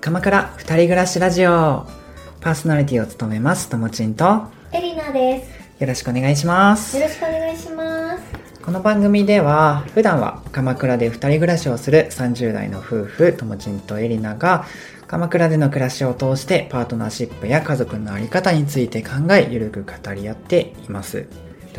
鎌倉二人暮らしラジオパーソナリティを務めますともちんとよエリナです。ろしくお願いしますよろしくお願いします。この番組では普段は鎌倉で二人暮らしをする30代の夫婦ともちんとエリナが鎌倉での暮らしを通してパートナーシップや家族の在り方について考えゆるく語り合っています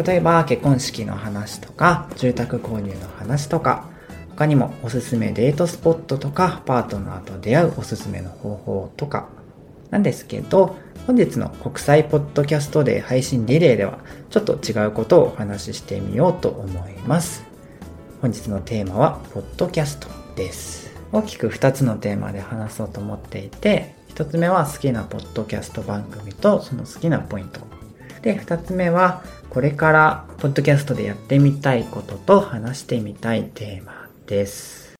例えば結婚式の話とか住宅購入の話とか他にもおすすめデートスポットとかパートナーと出会うおすすめの方法とかなんですけど本日の国際ポッドキャストデー配信リレーではちょっと違うことをお話ししてみようと思います。本日のテーマはポッドキャストです。大きく2つのテーマで話そうと思っていて1つ目は好きなポッドキャスト番組とその好きなポイント。で2つ目はこれからポッドキャストでやってみたいことと話してみたいテーマ。です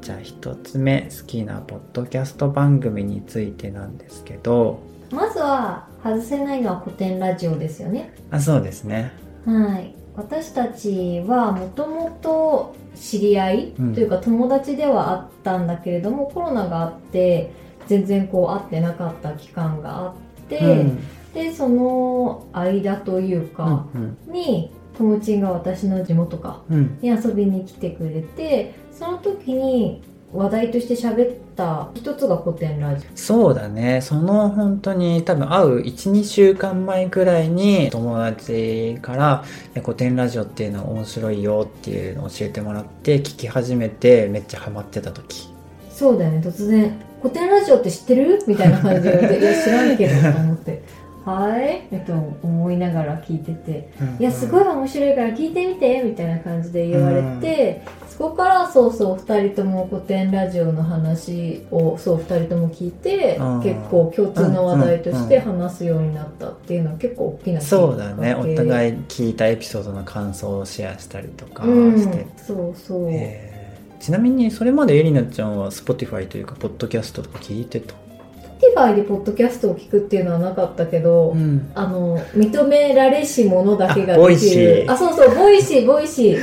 じゃあ1つ目好きなポッドキャスト番組についてなんですけどまずは外せないのは古典ラジオですよね。あそうですねはい。私たちはもともと知り合いうんというか友達ではあったんだけれども、コロナがあって全然こう会ってなかった期間があって、うん。でその間というかうんに、ともちんが私の地元かうん。に遊びに来てくれてその時に話題として喋った一つが古典ラジそうだね。その本当に多分会う12週間前くらいに友達から「古典ラジオっていうのは面白いよ」っていうのを教えてもらって聞き始めてめっちゃハマってた時。オそうだよね。突然「古典ラジオって知ってる?」みたいな感じで言われて「いや知らんけど」と思って「はい」えっと思いながら聞いてて「いやすごい面白いから聞いてみて」みたいな感じで言われて、そこからそうそう2人とも古典ラジオの話をそう2人とも聞いて、うん。結構共通の話題として話すようになったっていうのは結構大きなそうだね。おい互い聞いたエピソードの感想をシェアしたりとかうん。して、そうそう、えーちなみにそれまでエリナちゃんは Spotify というかポッドキャストとか聞いてた？Spotify でポッドキャストを聞くっていうのはなかったけど、ん。あの認められし者だけができる。あそうそうボイシーボイシー。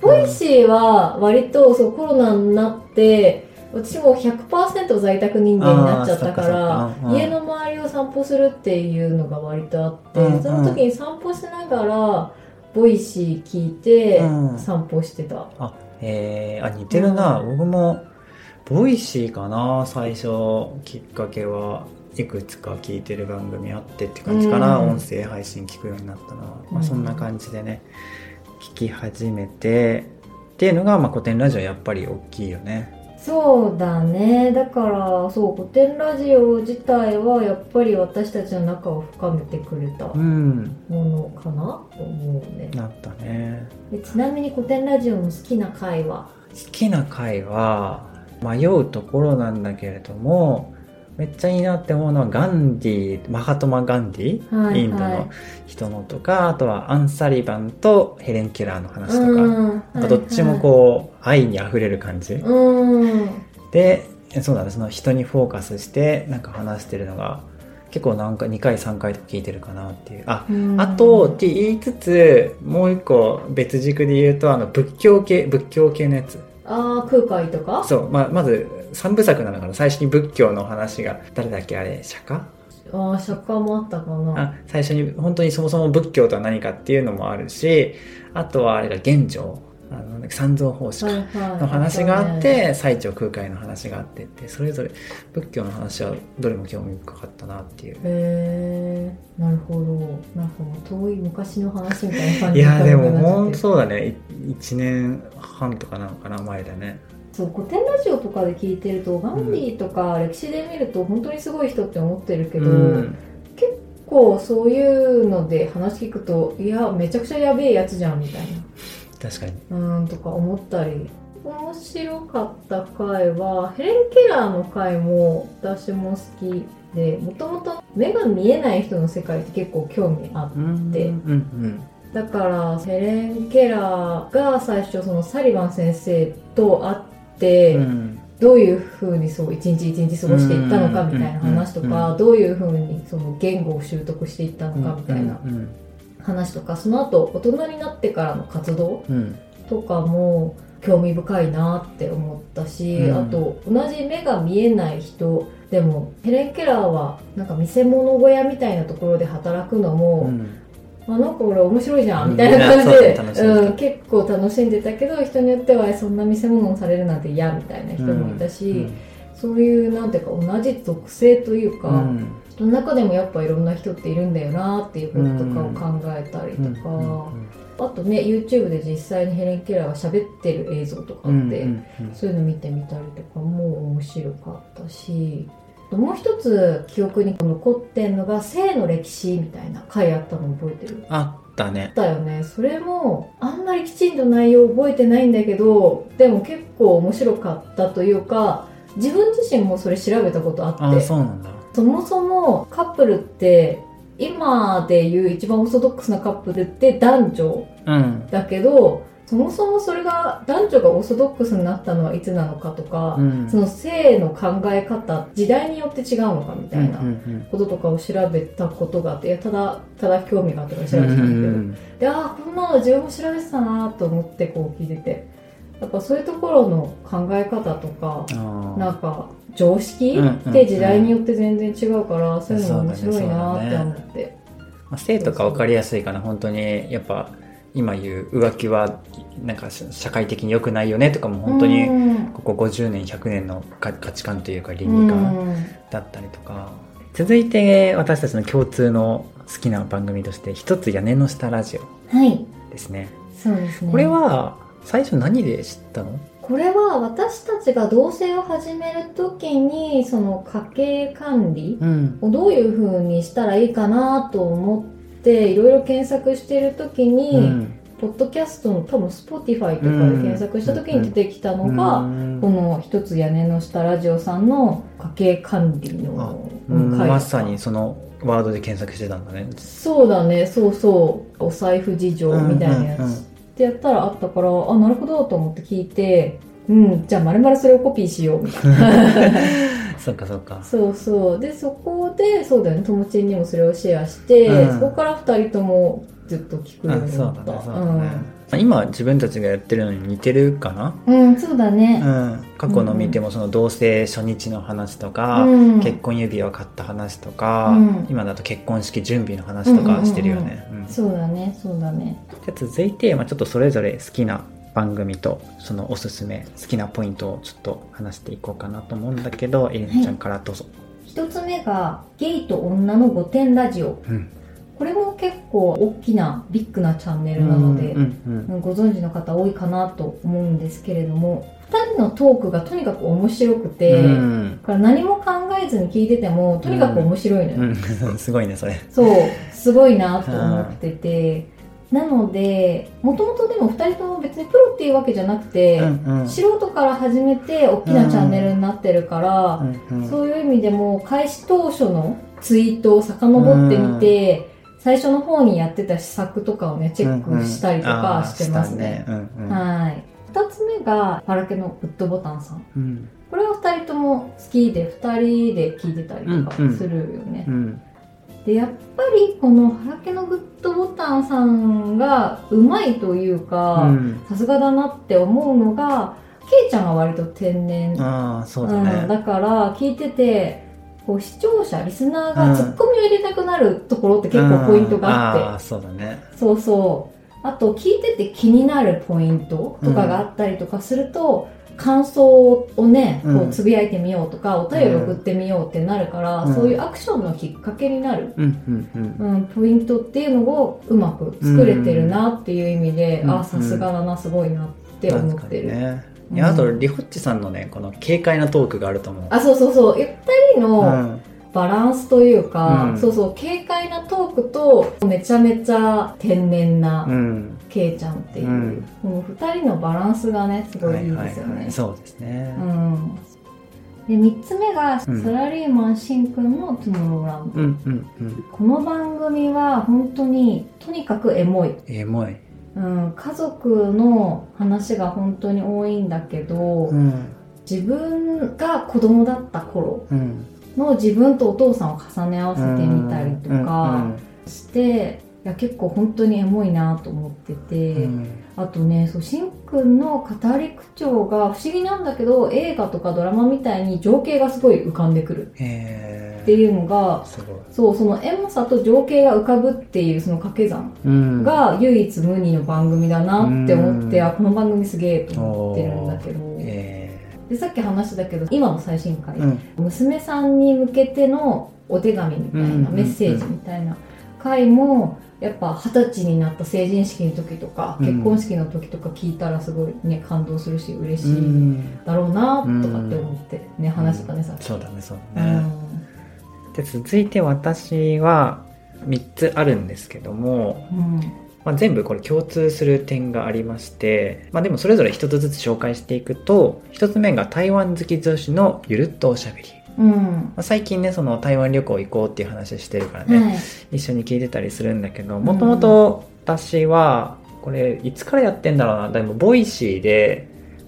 ボイシーは割とそうコロナになって私も100%在宅人間になっちゃったから家の周りを散歩するっていうのが割とあって、うんうん。その時に散歩しながらボイシー聞いてうん。散歩してた、あ、えー、あ、似てるな。うん。僕も、ボイシーかな、最初、きっかけは。いくつか聞いてる番組あってって感じかな、うん。音声配信聞くようになったのは、まあ、うんそんな感じでね聞き始めて。っていうのが、まあ、コテンラジオやっぱり大きいよねそうだね。だからそうコテンラジオ自体はやっぱり私たちの仲を深めてくれたうん。ものかな？と思うね。なったね。でちなみにコテンラジオの好きな回は？好きな回は迷うところなんだけれどもめっちゃいいなって思うのはガンディマハトマ・ガンディ、はいインドの人のとかあとはアン・サリバンとヘレン・ケラーの話とか、うん。なんかどっちもこう、愛にあふれる感じ、でそうだねその人にフォーカスしてなんか話してるのが結構なんか2回3回とか聞いてるかなっていう。あうん。あとって言いつつもう一個別軸で言うとあの仏教系仏教系のやつ。ああ空海とか？そう、まあ、まず三部作なのかな？最初に仏教の話が誰だっけあれ釈迦？ああ釈迦もあったかな。あ最初に本当にそもそも仏教とは何かっていうのもあるしあとはあれが玄奘。あの三蔵法師の話があっそうねて最澄空海の話があってってそれぞれ仏教の話はどれも興味深かったなっていう。へえなるほど。なんか遠い昔の話みたいな感じいやでも本本当そうだね。1年半とかなのかな前だねそう古典ラジオとかで聞いてるとガンディとか歴史で見ると本当にすごい人って思ってるけど、うん。結構そういうので話聞くといやめちゃくちゃやべえやつじゃんみたい確かに。なうんとか思ったり面白かった回はヘレン・ケラーの回も私も好きでもともと目が見えない人の世界って結構興味あって。うんでうん。だからヘレン・ケラーが最初そのサリバン先生と会っどういうふうにそう一日一日過ごしていったのかみたいな話とかどういうふうにその言語を習得していったのかみたいな話とかその後大人になってからの活動うん。とかも興味深いなって思ったし、うん。あと同じ目が見えない人でもヘレン・ケラーはなんか見せ物小屋みたいなところで働くのも、うんあなんか俺面白いじゃうん。んみたいな感じで、うん結構楽しんでたけど人によってはそんな見せ物をされるなんて嫌みたいな人もいたし、そういうなんていうか同じ属性というか、うん。その中でもやっぱいろんな人っているんだよなっていうこととかを考えたりとか、あとね YouTube で実際にヘレン・ケラーが喋ってる映像とかあって、うんうんうん。そういうの見てみたりとかも面白かったしもう一つ記憶に残ってんのが性の歴史みたいな回あったの覚えてる？あったね。だよね。それもあんまりきちんと内容覚えてないんだけどでも結構面白かったというか自分自身もそれ調べたことあってあそうなんだ。そもそもカップルって今でいう一番オーソドックスなカップルって男女うん。だけどそもそもそれが男女がオーソドックスになったのはいつなのかとか、うん。その性の考え方時代によって違うのかみたいなうんうんこととかを調べたことがあっていやただただ興味があったから調うんべてたんだけど、うんでああこんなの自分も調べてたなと思ってこう聞いてて。やっぱそういうところの考え方とかなんか常識うんうんって時代によって全然違うから、そういうのも面白いなって思って。まあ、性とか分かりやすいかな本当にやっぱ今言う浮気はなんか社会的に良くないよねとかも本当にうん。ここ50年100年の価価値観というか倫う理観ん。だったりとか。続いて私たちの共通の好きな番組として一つ屋根の下ラジオはい。ですね。そうですね。これは最初何で知ったの？これは私たちが同棲を始める時にその家計管理うん。をどういう風にしたらいいかなと思っていろいろ検索してる時に、うん。ポッドキャストの多分 Spotify とかで検索した時に出てきたのが、うん。この一つ屋根の下ラジオさんの家計管理のうん回まさにそのワードで検索してたんだね。そうだね。そうそう。お財布事情みたいなやつ、うんうんうん。ってやったらあったからあなるほどと思って聞いてうんじゃあまるまるそれをコピーしようみたいな そっかそっか。そうそう。でそこでそうだよね。友達にもそれをシェアして、うん。そこから二人ともずっと聞くようあにそうだねなったそうだね、今自分たちがやってるのに似てるかな？うん、うんそうだね。うん、過去の見てもその同棲初日の話とか、うん。結婚指輪を買った話とか、うん。今だと結婚式準備の話とかしてるよね、うん。そうだねそうだね。じゃあ続いて、まあ、ちょっとそれぞれ好きな番組とそのおすすめ好きなポイントをちょっと話していこうかなと思うんだけどエレンちゃんからどうぞ、一つ目がゲイと女の御殿ラジオ。うん。これも結構大きなビッグなチャンネルなので、うんうんご存知の方多いかなと思うんですけれども2人のトークがとにかく面白くて、うん。だから何も考えずに聞いててもとにかく面白いのよ、うん、すごいねそれ。そうすごいなと思ってて、なのでもともとでも2人とも別にプロっていうわけじゃなくて、うんうん。素人から始めて大きなチャンネルになってるから、うんうん。そういう意味でも開始当初のツイートを遡ってみて、最初の方にやってた施策とかをねチェックしたりとかしてますね。はい。二つ目がパラケのグッドボタンさん。うん。うん。これは二人とも好きで二人で聞いてたりとかうんうん。するよね。うんでやっぱりこのパラケのグッドボタンさんがうまいといううかん。さすがだなって思うのがケイちゃんが割と天然。ああそうだうん、ねだから聞いててこう視聴者リスナーがツッコミを入れたくなるところって結構ポイントがあって、うん。あーそうだね。そうそう。あと聞いてて気になるポイントとかがあったりとかすると、感想をねこううんつぶやいてみようとか、お便り送ってみようってなるから、うん。そういうアクションのきっかけになる、うんうんうん。うん、ポイントっていうのをうまく作れてるなっていう意味で、うん。あさすがだなすごいなって思ってる、いやあとリホッチさんのねこの軽快なトークがあると思う。あそうそうそう。二人の、うんバランスというか、うん。そうそう軽快なトークとめちゃめちゃ天然うなん。ケイちゃんっていう、うん。この2人のバランスがねすごいいいですよはいはいはねい、そうですね。うん。で3つ目が、うん。サラリーマンしんくんの「トゥモローランド」うんうんうん。この番組は本当にとにかくエモい、エモい。うん、家族の話が本当に多いんだけど、うん。自分が子供だった頃うんの自分とお父さんを重ね合わせてみたりとか、うんしてや結構本当にエモいなと思ってて、うん。あとねそうしんくんの語り口調が不思議なんだけど映画とかドラマみたいに情景がすごい浮かんでくるへっていうのが。そうそのエモさと情景が浮かぶっていうその掛け算うん。が唯一無二の番組だなって思って、うん。あこの番組すげえと思ってるんだけど。えでさっき話したけど今の最新回、ーうん。娘さんに向けてのお手紙みたいな、メッセージみたいな回もやっぱ二十歳になった成人式の時とか、うん。結婚式の時とか聞いたらすごいね感動するし嬉しういんだろうなとかって思ってね、話したねさっき、そうだねそううだね、ん。で続いて私は3つあるんですけども、うんまあ、全部これ共通する点がありまして、まあ、でもそれぞれ1つずつ紹介していくと1つ目が台湾好き女子のゆるっとおしゃべり、うん。まあ、最近ねその台湾旅行行こうっていう話してるからね、はい。一緒に聞いてたりするんだけどもともと私はこれいつからやってんだろうな。でもボイシーで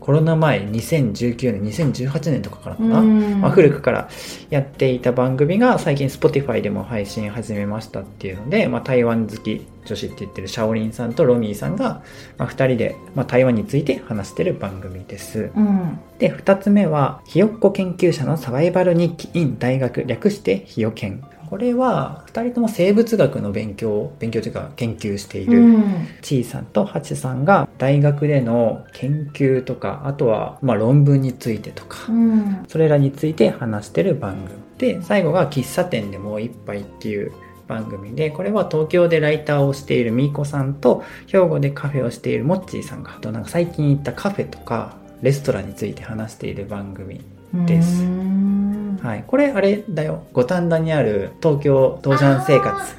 コロナ前2019年2018年とかからかな、うんまあ、古くからやっていた番組が最近 Spotify でも配信始めましたっていうので、まあ、台湾好き女子って言ってるシャオリンさんとロミーさんが、まあ、2人で、まあ、台湾について話してる番組です。うんで、2つ目は、ひよっこ研究者のサバイバル日記 in 大学略してひよ研。これは2人とも生物学の勉強、勉強というか研究していうるんちいさんとはちさんが大学での研究とか、あとはまあ論文についてとか、うんそれらについて話してる番組。で、最後が喫茶店でもう一杯っていう番組で、これは東京でライターをしているみーこさんと、兵庫でカフェをしているもっちーさんが、あとなんか最近行ったカフェとか、レストランについて話している番組。ですうんはい。これあれだよ。五反田にある東京東山生活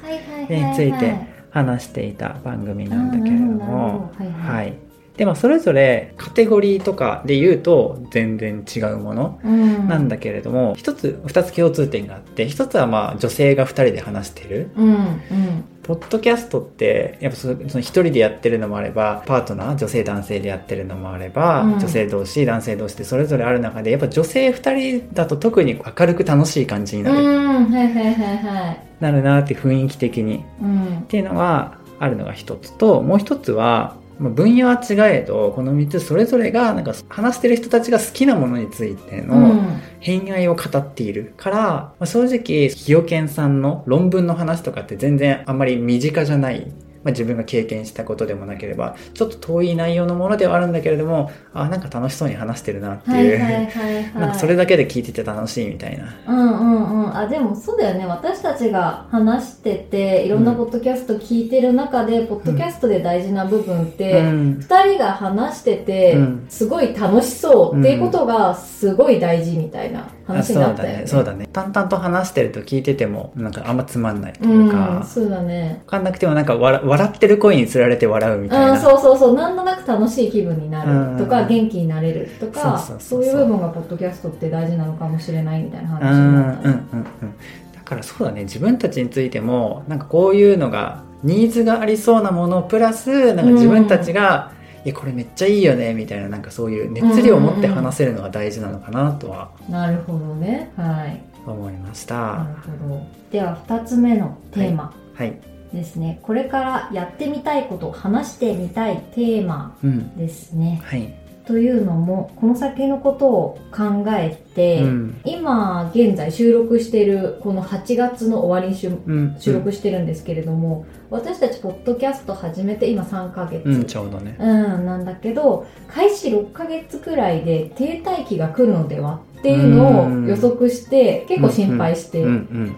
について話していた番組なんだけれども、あーなるほどなるほどはいはいはい。で、まあそれぞれカテゴリーとかで言うと全然違うもの。うんなんだけれども、一つ、二つ共通点があって、一つはまあ女性が二人で話してる。うんうんポッドキャストって、やっぱそその一人でやってるのもあれば、パートナー、女性男性でやってるのもあれば、うん女性同士、男性同士でそれぞれある中で、やっぱ女性二人だと特に明るく楽しい感じになる、うんはいはいはいはいなるなって雰囲気的に。うんっていうのがあるのが一つと、もう一つは、まあ分野は違えど、この三つそれぞれが、なんか話してる人たちが好きなものについての、うん偏愛を語っているから、まあ、正直、ひよけんさんの論文の話とかって全然あんまり身近じゃない。まあ、自分が経験したことでもなければ、ちょっと遠い内容のものではあるんだけれども、あなんか楽しそうに話してるなっていう。はいはいはいはいなんかそれだけで聞いてて楽しいみたいな。うんうんうんあでもそうだよね私たちが話してていろんなポッドキャスト聞いてる中で、ポッドキャストで大事な部分って、うん。2人が話してて、うんすごい楽しそうっていうことがすごい大事みたいなあ話そうだになったよね。ね。そうだね。淡々と話してると聞いてても、なんかあんまつまんないとういうかん、、そうだね。わかんなくてもなんか笑笑ってる声につられて笑うみたいな。うん、そうそうそう。なんとなく楽しい気分になるとか、うん元気になれるとか、そういう部分がポッドキャストって大事なのかもしれないみたいな話うんうんうんになったね。うんだからそうだね自分たちについてもなんかこういうのがニーズがありそうなものプラスなんか自分たちが、いやこれめっちゃいいよねみたいななんかそういう熱量を持って話せるのが大事なのかなとはなるほどね。はい。思いました、なるほど。では、二つ目のテーマ。はい。ですね。これからやってみたいこと、話してみたいテーマ。うんですね。はい、というのも、この先のことを考えて、うん。今現在収録しているこの8月の終わりに収うん。収録してるんですけれども、私たちポッドキャスト始めて今3ヶ月、うん、うんちょうどね。うんなんだけど開始6ヶ月くらいで停滞期が来るのではっていうのを予測して結構心配して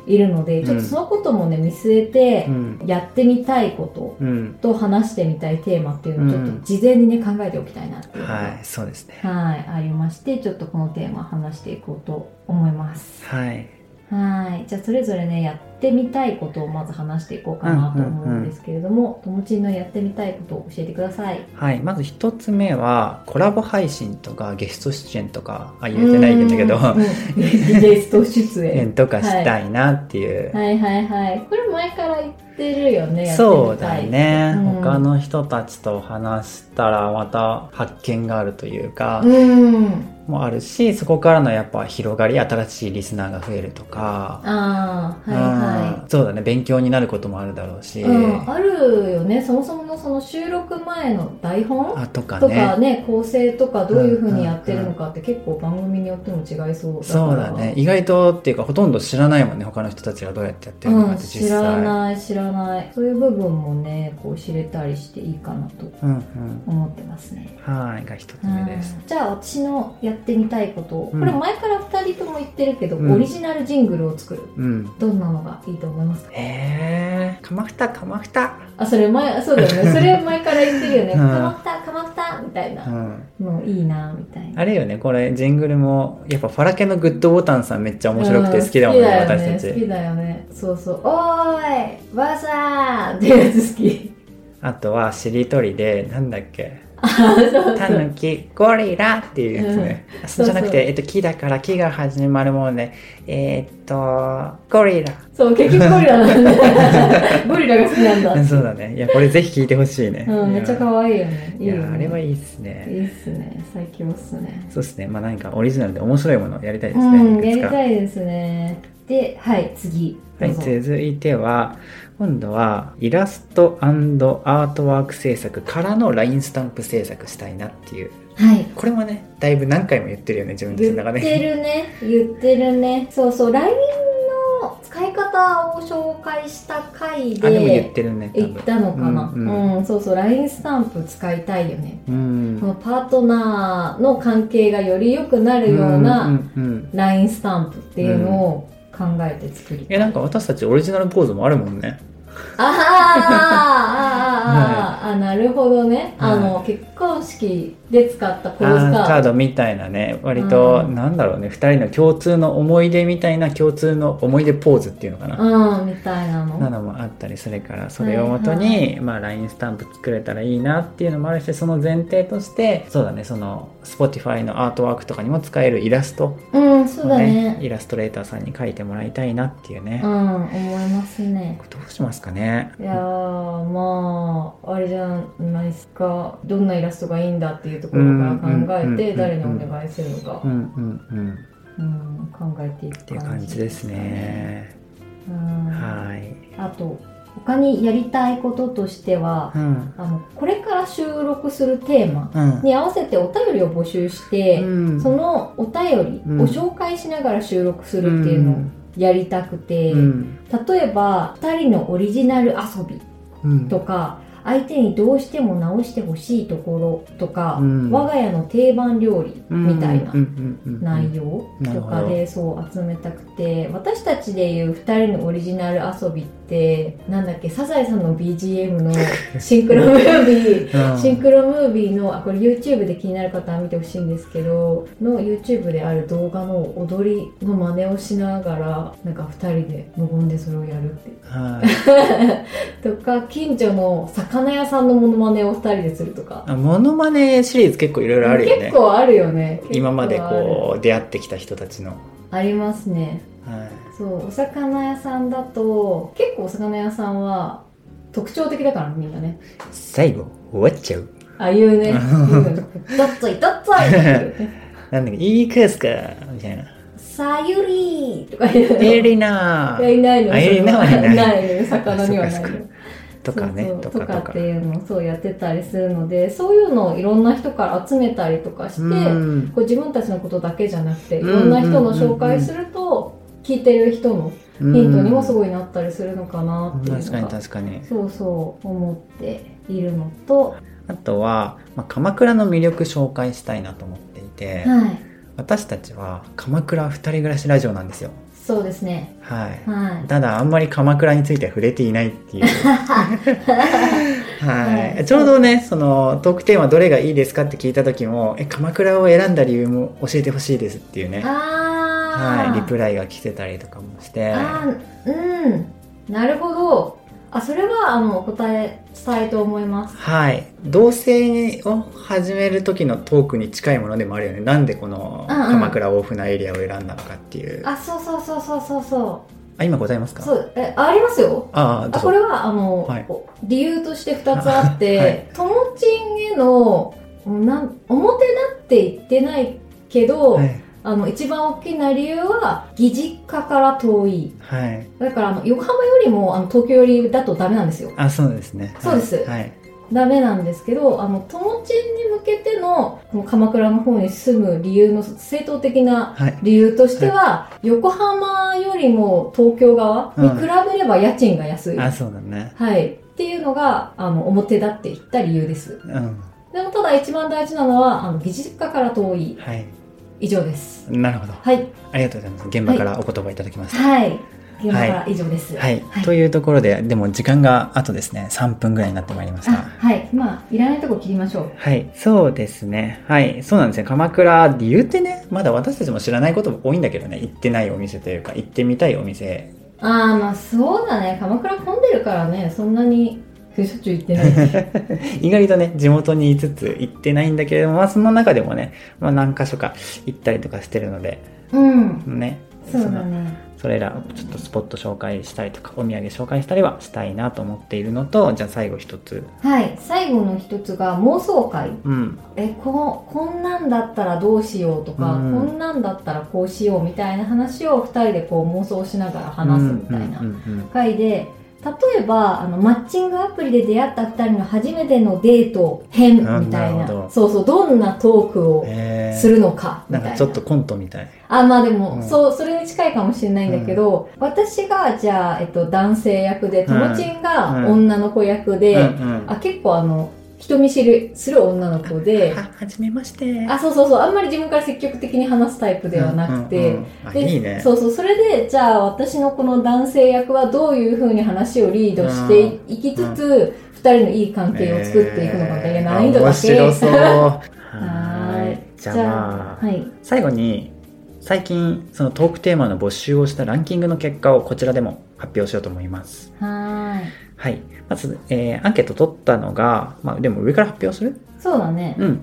いるので、ちょっとそのこともね見据えてうん。やってみたいことうん。と話してみたいテーマっていうのをちょっと事前にね考えておきたいなっていうのがはいそうですね。はい、ありまして、ちょっとこのテーマ話していこうと思います。はいはい。じゃあ、それぞれね、やってみたいことをまず話していこうかなと思うんですけれども、ともちんのやってみたいことを教えてください。はい、まず一つ目はコラボ配信とかゲスト出演とかあ言えてないんだけどゲスト出演。とかしたいなっていう、はいはいはい。これ前から言ってるよね、そうだね、うん他の人たちと話したらまた発見があるというか、うん。もあるしそこからのやっぱ広がり新しいリスナーが増えるとか。ああはいはい。うん。そうだね。勉強になることもあるだろうし、うん、あるよね。そもそものその収録前の台本あとかとねかね構成とかどういうふうにやってるのかって結構番組によっても違いそうだそうだね。意外とっていうかほとんど知らないもんね。他の人たちがどうやってやってるのかうん、って実知ら際、ない知らない。そういう部分もねこう知れたりしていいかなとうんうん。思ってますね。はい。が一つ目です。うん。じゃあ私のやってみたいこと、うん。これ前から2人とも言ってるけど、うん。オリジナルジングルを作る。うん。どんなのがいいと思いますか？へえ。かまふたかまふたあそれ前そうだよね。それ前から言ってるよね、うん。かまったかまったみたいうなんのいいなみたいな。あれよねこれジングルもやっぱファラケのグッドボタンさんめっちゃ面白くて好きだもんね、私たち。好きだよね。そうそう「おーいばあさん!」ってやつ好き。あとはしりとりでなんだっけタヌキゴリラっていうやつね、あそうじゃなくて、えっと、木だから木が始まるものでえーっとゴリラ。そう結局ゴリラなんだ ゴリラが好きなんだ。そうだね。いやこれぜひ聞いてほしいね、うん、めっちゃい可愛いよね。いいね。あれはいいっすね。いいっすね。最強っすね。そうっすね。まあ何かオリジナルで面白いものをやりたいですね、うんやりたいですねではい次どはい、続いては今度はイラストアートワーク制作からの LINE スタンプ制作したいなっていう。はい。これもねだいぶ何回も言ってるよね自分たち言の中で。ってるね言ってるね。そうそう LINE の使い方を紹介した回あでも言っでてるね言ったのかな、ううん。うんそうそう LINE スタンプ使いたいよね、うんこのパートナーの関係がより良くなるよううんな LINE スタンプっていうのを考えて作りたい、いやなんか私たちオリジナルポーズもあるもんね。あーあーあーあーあーあなるほどね、はいあの結婚式で使ったポーズカーカードドみたいなね。割と、うん。なんだろうね。2人の共通の思い出みたいな共通の思い出ポーズっていうのかな、うんみたいなの。なのもあったりするからそれをもとに、まあ、LINE スタンプ作れたらいいなっていうのもあるしその前提としてそうだねその Spotify のアートワークとかにも使えるイラスト。うんそうをだね。イラストレーターさんに描いてもらいたいなっていうね、うん思いますね。どうしますかね。いやーまああれじゃないですか。どんなイラストがいいんだっていうところから考えうんて誰にお願いするのか。うん考えていくっていう感じですね。うんはい。あと他にやりたいこととしてはうん。あのこれから収録するテーマうん。に合わせてお便りを募集して、うん。そのお便りを紹介しながら収録するっていうのをやりたくて、うん。例えば2人のオリジナル遊びうん。とか相手にどうしても直してほしいところとか、うん。我が家の定番料理みたいな内容とかでそう集めたくて私たちでいう2人のオリジナル遊びってなんだっけサザエさんの BGM の シンクロムービーうん。シンクロムービーのあこれ YouTube で気になる方は見てほしいんですけどの YouTube である動画の踊りの真似をしながらなんか2人で無言でそれをやるっていう。はい。とか近所の魚屋さんのモノマネを2人でするとか。あモノマネシリーズ結構いろいろあるよね。結構あるよね。今までこう出会ってきた人たちの、ありますね。はい、そうお魚屋さんだと結構お魚屋さんは特徴的だからみんなね。最後終わっちゃう。ああい うね。どっついどっつい。なんだっけいいかすかみたいな。さゆりーとか言うの。エリナいやいないのあエリナはいない。ない魚にはないとかねとかっていうのをそうやってたりするのでそういうのをいろんな人から集めたりとかして、うん。こう自分たちのことだけじゃなくていうん。ろんな人の紹介すると聞いてる人のヒントにもすごいなったりするのかなっていう確かにのが確かに。そうそう思っているのと、あとは、まあ、鎌倉の魅力紹介したいなと思っていて、はい。私たちは鎌倉二人暮らしラジオなんですよそうですね。はい。はい。ただあんまり鎌倉については触れていないっていう。はい、はい。ちょうどねそのトークテーマどれがいいですかって聞いた時もえ鎌倉を選んだ理由も教えてほしいですっていうね。はい。リプライが来てたりとかもして。あーうん。なるほどあそれはあのお答えしたいと思います。はい。同棲を始める時のトークに近いものでもあるよね。なんでこのうんうん。鎌倉大船エリアを選んだのかっていう、ああそうそうそうそうそう。そ今ございますか？うそう。えありますよ。ああどうぞ。あこれはあの、はい。お理由として2つあって、はい。ともちんへのなん表立って言ってないけど、はい。あの一番大きな理由は義実家から遠いはい。だからあの横浜よりもあの東京寄りだとダメなんですよあ、そうですね。そうですはい。ダメなんですけどあの友チンに向けてのこの鎌倉の方に住む理由の正当的なはい。理由としては、横浜よりも東京側に比べれば家賃が安い、あ、そうだね。はいっていうのがあの表立っていった理由ですうん。でもただ一番大事なのはあの義実家から遠いはい。以上ですなるほど。はいありがとうございます。現場からお言葉いただきました。はい現場から以上ですはい。はいというところで、でも時間があとですね、3分ぐらいになってまいりました。あはいまあいらないとこ切りましょうはい、そうですね。はい、そうなんですね。鎌倉、理由ってね、まだ私たちも知らないこと多いんだけどね、行ってないお店というか、行ってみたいお店。ああまあそうだね鎌倉混んでるからねそんなにしょっちゅう行ってない 意外とね、地元にいつつ行ってないんだけれども、まあその中でもね、まあ何箇所か行ったりとかしてるので、うんね。そうだのねそれらをちょっとスポット紹介したりとか、お土産紹介したりはしたいなと思っているのと、じゃあ最後一つ。はい最後の一つが妄想会うん。えここんなんだったらどうしようとか、うんこんなんだったらこうしようみたいな話を2人でこう妄想しながら話すみたいなうんうんうん回で例えばあのマッチングアプリで出会った2人の初めてのデート編みたいな。そうそうどんなトークをするのかみたいな。なんかちょっとコントみたい。あまあでも、うん。そうそれに近いかもしれないんだけど、私がじゃあ、えっと、男性役でともちんがうん。女の子役で、うんうん。あ結構あの人見知りする女の子では、はじめまして。あ、そうそうそう、あんまり自分から積極的に話すタイプではなくて、うんうんうんいいね。そうそう、それで、じゃあ私のこの男性役はどういう風に話をリードしていきつつ、二人のいい関係を作っていくのかみたいな難易度だけ。面白そう。はい。じゃあまあ、はい。最後に、最近、そのトークテーマの募集をしたランキングの結果をこちらでも発表しようと思います。はーい。はい。まず、えーアンケート取ったのが、まあでも上から発表する？そうだね。うん。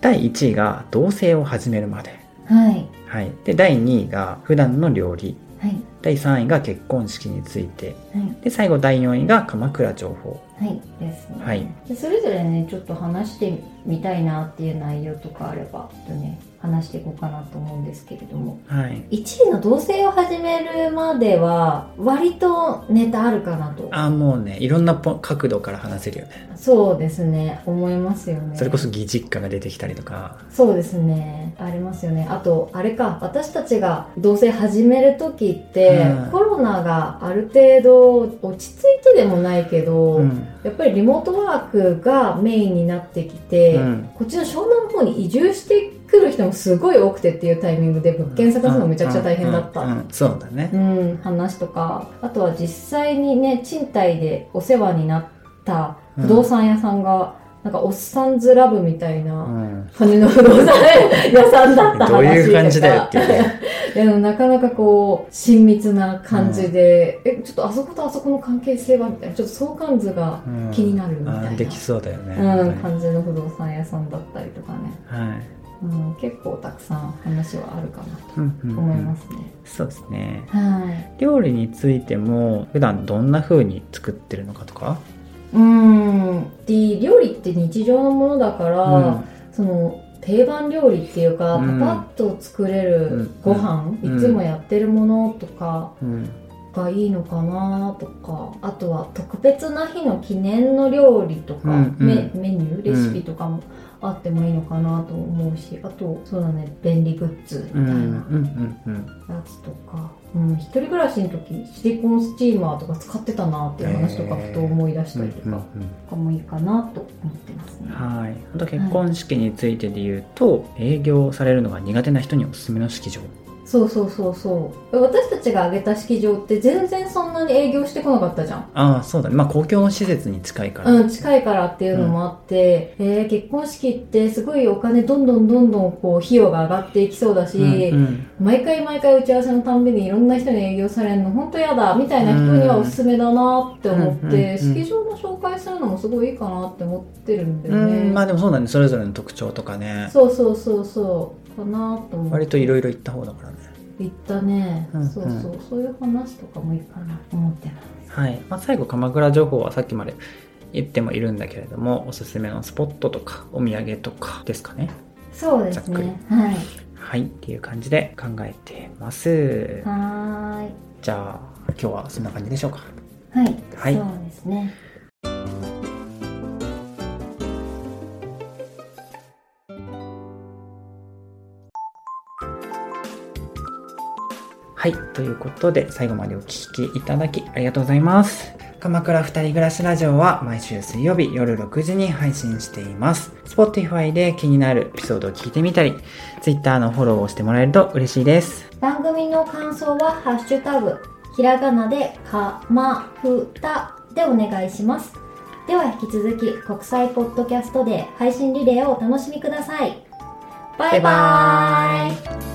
第1位が同棲を始めるまで。はい。はい。で、第2位が普段の料理。はい。第3位が結婚式について。はい。で、最後第4位が鎌倉情報。はい。ですね。はいでそれぞれね、ちょっと話してみたいなっていう内容とかあれば、とね、話していこうかなと思うんですけれども。はい。1位の同棲を始めるまでは割とネタあるかなとあ、もうね、いろんなポ角度から話せるよね。そうですね思いますよねそれこそ義実家が出てきたりとか。そうですねありますよねあとあれか私たちが同棲始める時って、うんコロナがある程度落ち着いてでもないけど、うん。やっぱりリモートワークがメインになってきて、うんこっちの湘南の方に移住してくる人もすごい多くてっていうタイミングで物件探すのめちゃくちゃ大変だった。うんうんうんそうだね。うん、話とか。あとは実際にね賃貸でお世話になった不動産屋さんが、なんかおっさんずラブみたいなうん。感じの不動産屋さんだった話とか。どういう感じだよっていうね。でもなかなかこう親密な感じで、えちょっとあそことあそこの関係性はみたいなちょっと相関図がうん。気になるみたいなあできそうだよね。うん、感じの不動産屋さんだったりとかね、はい。うん、結構たくさん話はあるかなうんうんうん。と思いますね、そうですね。はい。料理についても、普段どんな風に作ってるのかとか？うーん。で料理って日常のものだから、うん。その定番料理っていうか、うん。パパッと作れるご飯、うん。いつもやってるものとかうん。がいいのかなとかあとは特別な日の記念の料理とか、うんうん。メメニューレシピとかもあってもいいのかなと思うしあとそうだね便利グッズみたいな。ん。うん。やつとか、うん、一人暮らしの時シリコンスチーマーとか使ってたなっていう話とかふと思い出したりとか、うんうんとかもいいかなと思ってますね。はい。あと結婚式についてで言うと、営業されるのが苦手な人におすすめの式場。そうそうそうそう。私たちが挙げた式場って全然そんなに営業してこなかったじゃん。ああ、そうだね。まあ公共の施設に近いから。うん、近いからっていうのもあって、えー結婚式ってすごいお金どんどんどんどんこう費用が上がっていきそうだし、うんうん毎回毎回打ち合わせのたんびにいろんな人に営業されるの本当やだみたいな人にはおすすめだなって思って、うんうんうん式場の紹介するのもすごいいいかなって思ってるんだようね。ん、まあでもそうだね。それぞれの特徴とかね。そうそうそうそうかなと思って割といろいろ言った方だからね。言ったね、うんうんそうそうそういう話とかもいいかなと思ってますはい。まあ最後、鎌倉情報はさっきまで言ってもいるんだけれども、おすすめのスポットとか、お土産とかですかね。そうですねはいはい、っていう感じで考えてます。はーい。じゃあ、今日はそんな感じでしょうか。はい。はいそうですね。はい。ということで、最後までお聞きいただきありがとうございます。鎌倉二人暮らしラジオは毎週水曜日夜6時に配信しています。Spotify で気になるエピソードを聞いてみたり、Twitter のフォローをしてもらえると嬉しいです。番組の感想は、ハッシュタグ、ひらがなで、かまふたでお願いします。では引き続き、国際ポッドキャストで配信リレーをお楽しみください。バイババイバーイ